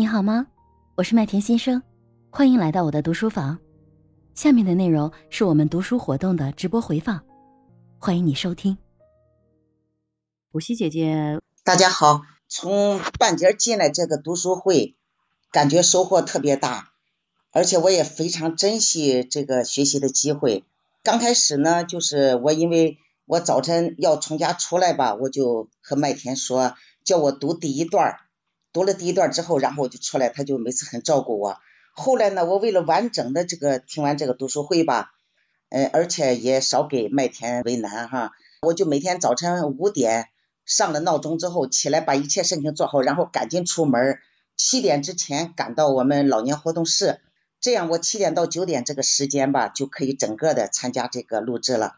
你好吗？我是麦田先生，欢迎来到我的读书房。下面的内容是我们读书活动的直播回放，欢迎你收听。古希姐姐，大家好，从半截进来这个读书会，感觉收获特别大，而且我也非常珍惜这个学习的机会。刚开始呢，就是我因为我早晨要从家出来吧，我就和麦田说，叫我读第一段。读了第一段之后，然后我就出来，他就每次很照顾我。后来呢，我为了完整的这个听完这个读书会吧，呃，而且也少给麦田为难哈，我就每天早晨五点上了闹钟之后起来，把一切事情做好，然后赶紧出门，七点之前赶到我们老年活动室，这样我七点到九点这个时间吧，就可以整个的参加这个录制了。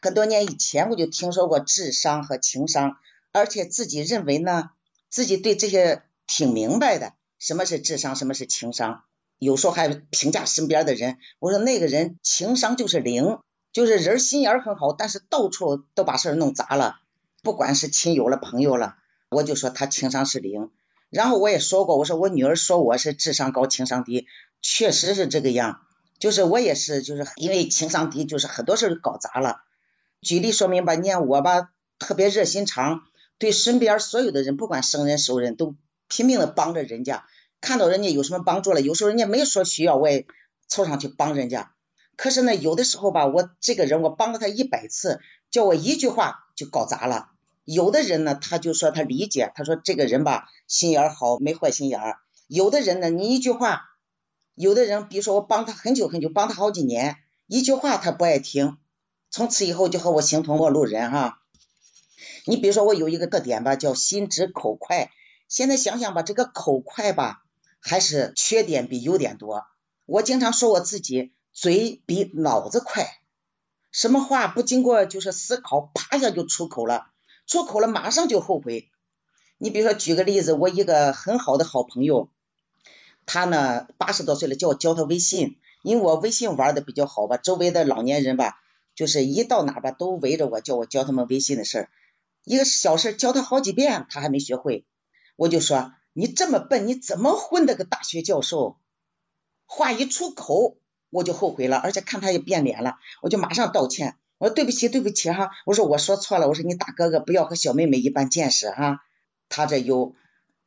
很多年以前我就听说过智商和情商，而且自己认为呢。自己对这些挺明白的，什么是智商，什么是情商，有时候还评价身边的人，我说那个人情商就是零，就是人心眼很好，但是到处都把事儿弄砸了，不管是亲友了朋友了，我就说他情商是零。然后我也说过，我说我女儿说我是智商高情商低，确实是这个样，就是我也是，就是因为情商低，就是很多事儿搞砸了。举例说明吧，你看我吧，特别热心肠。对身边所有的人，不管生人熟人，都拼命的帮着人家。看到人家有什么帮助了，有时候人家没说需要，我也凑上去帮人家。可是呢，有的时候吧，我这个人我帮了他一百次，叫我一句话就搞砸了。有的人呢，他就说他理解，他说这个人吧，心眼好，没坏心眼儿。有的人呢，你一句话，有的人比如说我帮他很久很久，帮他好几年，一句话他不爱听，从此以后就和我形同陌路人哈。你比如说，我有一个特点吧，叫心直口快。现在想想吧，这个口快吧，还是缺点比优点多。我经常说我自己嘴比脑子快，什么话不经过就是思考，啪一下就出口了，出口了马上就后悔。你比如说，举个例子，我一个很好的好朋友，他呢八十多岁了，叫我教他微信，因为我微信玩的比较好吧，周围的老年人吧，就是一到哪吧都围着我，叫我教他们微信的事儿。一个小事教他好几遍，他还没学会，我就说你这么笨，你怎么混的个大学教授？话一出口，我就后悔了，而且看他也变脸了，我就马上道歉，我说对不起，对不起哈，我说我说错了，我说你大哥哥不要和小妹妹一般见识哈。他这又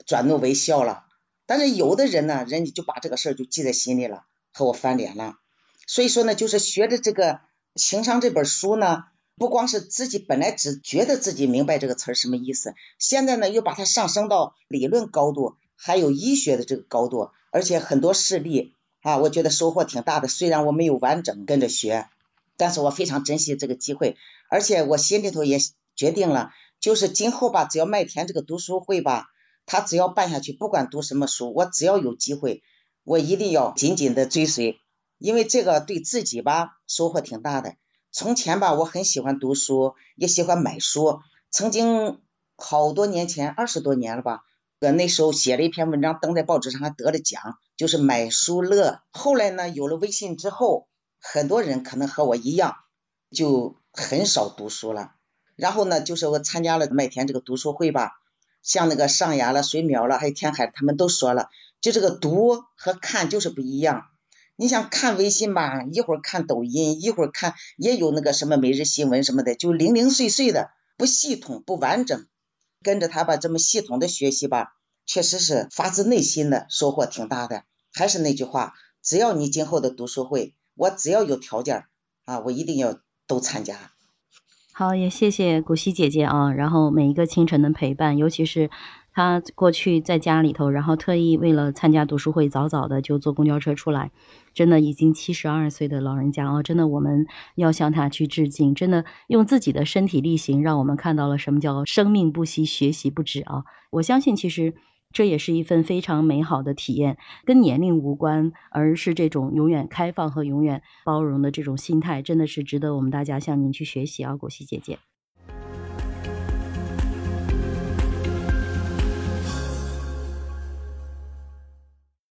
转怒为笑了，但是有的人呢，人家就把这个事儿就记在心里了，和我翻脸了。所以说呢，就是学的这个情商这本书呢。不光是自己本来只觉得自己明白这个词儿什么意思，现在呢又把它上升到理论高度，还有医学的这个高度，而且很多事例啊，我觉得收获挺大的。虽然我没有完整跟着学，但是我非常珍惜这个机会，而且我心里头也决定了，就是今后吧，只要麦田这个读书会吧，他只要办下去，不管读什么书，我只要有机会，我一定要紧紧的追随，因为这个对自己吧收获挺大的。从前吧，我很喜欢读书，也喜欢买书。曾经好多年前，二十多年了吧，呃那时候写了一篇文章，登在报纸上还得了奖，就是买书乐。后来呢，有了微信之后，很多人可能和我一样，就很少读书了。然后呢，就是我参加了麦田这个读书会吧，像那个上雅了、水淼了，还有天海，他们都说了，就这个读和看就是不一样。你想看微信吧，一会儿看抖音，一会儿看也有那个什么每日新闻什么的，就零零碎碎的，不系统不完整。跟着他吧，这么系统的学习吧，确实是发自内心的收获挺大的。还是那句话，只要你今后的读书会，我只要有条件啊，我一定要都参加。好，也谢谢古希姐姐啊，然后每一个清晨的陪伴，尤其是。他过去在家里头，然后特意为了参加读书会，早早的就坐公交车出来。真的已经七十二岁的老人家啊，真的我们要向他去致敬。真的用自己的身体力行，让我们看到了什么叫生命不息，学习不止啊！我相信，其实这也是一份非常美好的体验，跟年龄无关，而是这种永远开放和永远包容的这种心态，真的是值得我们大家向您去学习啊，果希姐姐。